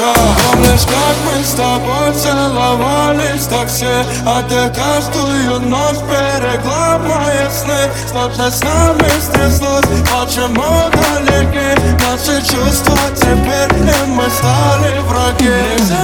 душа Помнишь, как мы с тобой целовались? В такси А ты каждую ночь берегла мои сны. Что-то с нами стряслось, почему далеки Наши чувства? Теперь, и мы стали враги. Нельзя